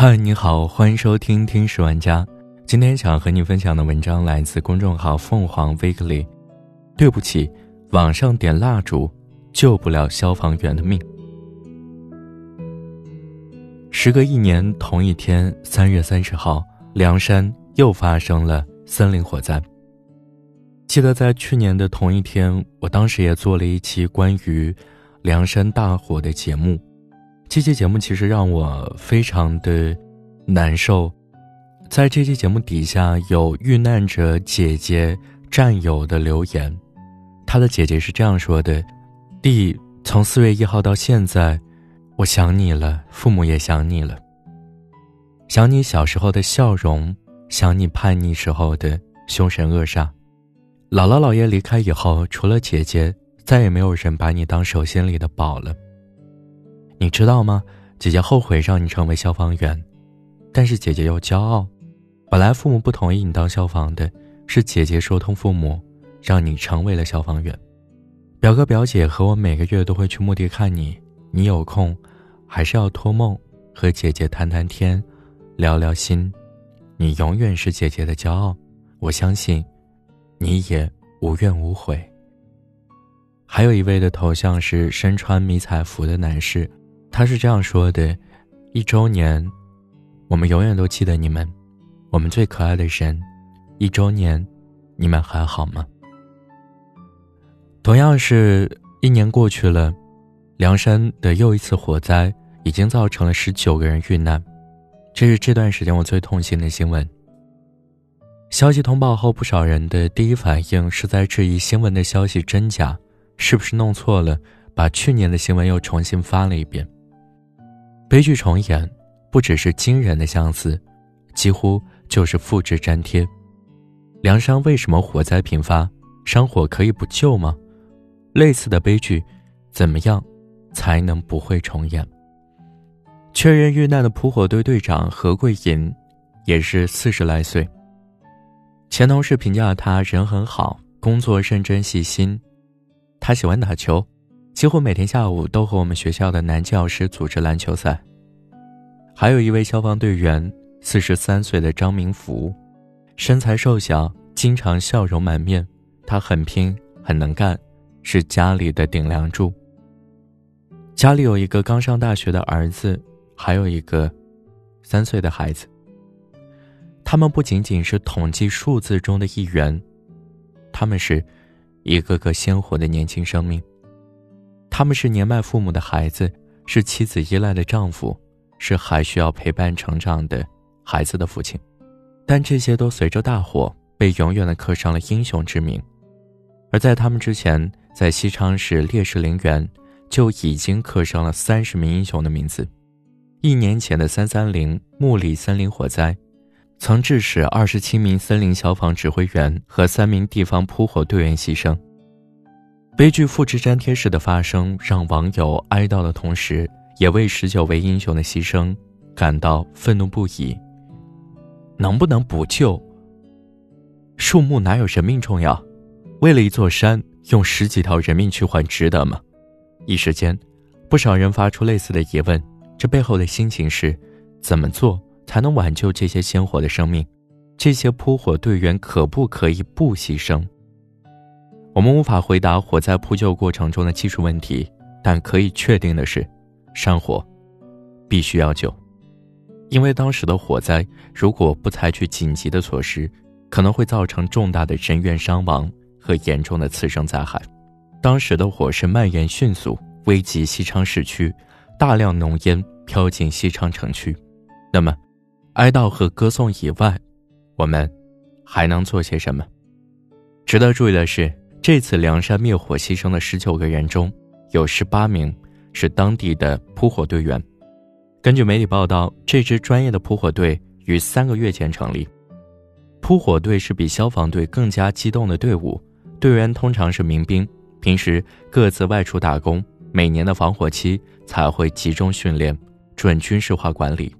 嗨，你好，欢迎收听《听十万家》。今天想和你分享的文章来自公众号“凤凰 Weekly”。对不起，网上点蜡烛救不了消防员的命。时隔一年，同一天，三月三十号，凉山又发生了森林火灾。记得在去年的同一天，我当时也做了一期关于凉山大火的节目。这期节目其实让我非常的难受，在这期节目底下有遇难者姐姐战友的留言，她的姐姐是这样说的：“弟，从四月一号到现在，我想你了，父母也想你了，想你小时候的笑容，想你叛逆时候的凶神恶煞。姥姥姥爷离开以后，除了姐姐，再也没有人把你当手心里的宝了。”你知道吗？姐姐后悔让你成为消防员，但是姐姐又骄傲。本来父母不同意你当消防的，是姐姐说通父母，让你成为了消防员。表哥表姐和我每个月都会去墓地看你，你有空，还是要托梦和姐姐谈谈天，聊聊心。你永远是姐姐的骄傲，我相信，你也无怨无悔。还有一位的头像是身穿迷彩服的男士。他是这样说的：“一周年，我们永远都记得你们，我们最可爱的人。一周年，你们还好吗？”同样是一年过去了，凉山的又一次火灾已经造成了十九个人遇难，这是这段时间我最痛心的新闻。消息通报后，不少人的第一反应是在质疑新闻的消息真假，是不是弄错了，把去年的新闻又重新发了一遍。悲剧重演，不只是惊人的相似，几乎就是复制粘贴。梁山为什么火灾频发？山火可以不救吗？类似的悲剧，怎么样才能不会重演？确认遇难的扑火队队长何桂银，也是四十来岁。前同事评价他人很好，工作认真细心，他喜欢打球。几乎每天下午都和我们学校的男教师组织篮球赛。还有一位消防队员，四十三岁的张明福，身材瘦小，经常笑容满面。他很拼，很能干，是家里的顶梁柱。家里有一个刚上大学的儿子，还有一个三岁的孩子。他们不仅仅是统计数字中的一员，他们是一个个鲜活的年轻生命。他们是年迈父母的孩子，是妻子依赖的丈夫，是还需要陪伴成长的孩子的父亲，但这些都随着大火被永远的刻上了英雄之名。而在他们之前，在西昌市烈士陵园就已经刻上了三十名英雄的名字。一年前的三三零木里森林火灾，曾致使二十七名森林消防指挥员和三名地方扑火队员牺牲。悲剧复制粘贴式的发生，让网友哀悼的同时，也为十九位英雄的牺牲感到愤怒不已。能不能补救？树木哪有人命重要？为了一座山，用十几条人命去换，值得吗？一时间，不少人发出类似的疑问。这背后的心情是：怎么做才能挽救这些鲜活的生命？这些扑火队员可不可以不牺牲？我们无法回答火灾扑救过程中的技术问题，但可以确定的是，山火必须要救，因为当时的火灾如果不采取紧急的措施，可能会造成重大的人员伤亡和严重的次生灾害。当时的火势蔓延迅速，危及西昌市区，大量浓烟飘进西昌城区。那么，哀悼和歌颂以外，我们还能做些什么？值得注意的是。这次凉山灭火牺牲的十九个人中，有十八名是当地的扑火队员。根据媒体报道，这支专业的扑火队于三个月前成立。扑火队是比消防队更加机动的队伍，队员通常是民兵，平时各自外出打工，每年的防火期才会集中训练，准军事化管理。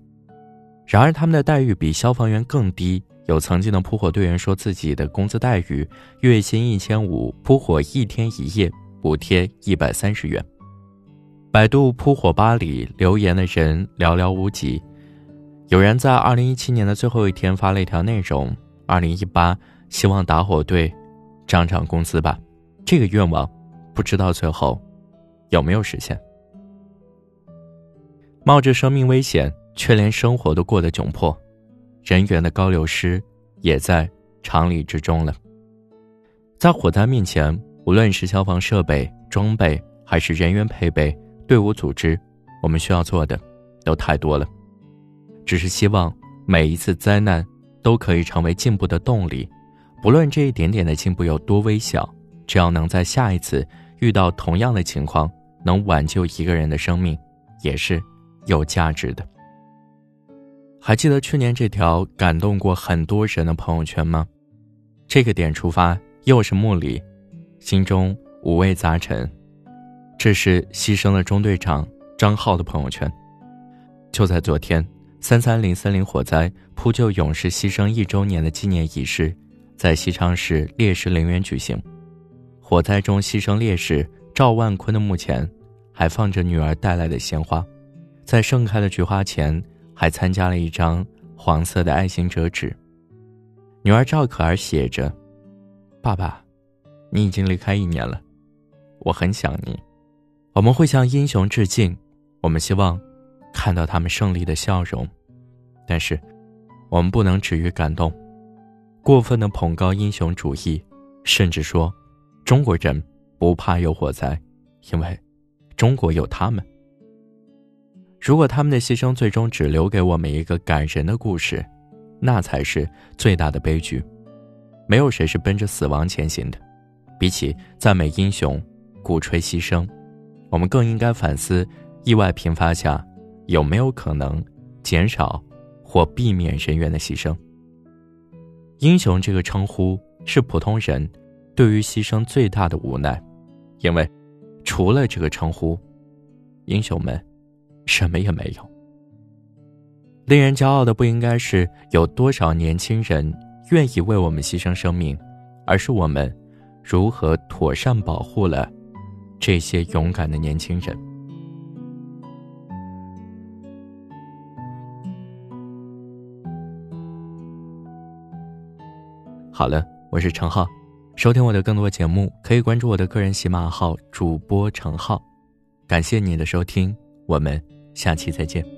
然而，他们的待遇比消防员更低。有曾经的扑火队员说，自己的工资待遇月薪一千五，扑火一天一夜补贴一百三十元。百度扑火吧里留言的人寥寥无几，有人在二零一七年的最后一天发了一条内容：“二零一八，希望打火队涨涨工资吧。”这个愿望，不知道最后有没有实现。冒着生命危险，却连生活都过得窘迫，人员的高流失也在常理之中了。在火灾面前，无论是消防设备、装备，还是人员配备、队伍组织，我们需要做的都太多了。只是希望每一次灾难都可以成为进步的动力，不论这一点点的进步有多微小，只要能在下一次遇到同样的情况，能挽救一个人的生命，也是。有价值的。还记得去年这条感动过很多人的朋友圈吗？这个点出发，又是木里，心中五味杂陈。这是牺牲的中队长张浩的朋友圈。就在昨天，三三零森林火灾扑救勇士牺牲一周年的纪念仪式，在西昌市烈士陵园举行。火灾中牺牲烈士赵万坤的墓前，还放着女儿带来的鲜花。在盛开的菊花前，还参加了一张黄色的爱心折纸。女儿赵可儿写着：“爸爸，你已经离开一年了，我很想你。我们会向英雄致敬，我们希望看到他们胜利的笑容。但是，我们不能止于感动，过分的捧高英雄主义，甚至说中国人不怕有火灾，因为中国有他们。”如果他们的牺牲最终只留给我们一个感人的故事，那才是最大的悲剧。没有谁是奔着死亡前行的。比起赞美英雄、鼓吹牺牲，我们更应该反思：意外频发下，有没有可能减少或避免人员的牺牲？英雄这个称呼是普通人对于牺牲最大的无奈，因为除了这个称呼，英雄们。什么也没有。令人骄傲的不应该是有多少年轻人愿意为我们牺牲生命，而是我们如何妥善保护了这些勇敢的年轻人。好了，我是程浩，收听我的更多节目可以关注我的个人喜马号主播程浩。感谢你的收听，我们。下期再见。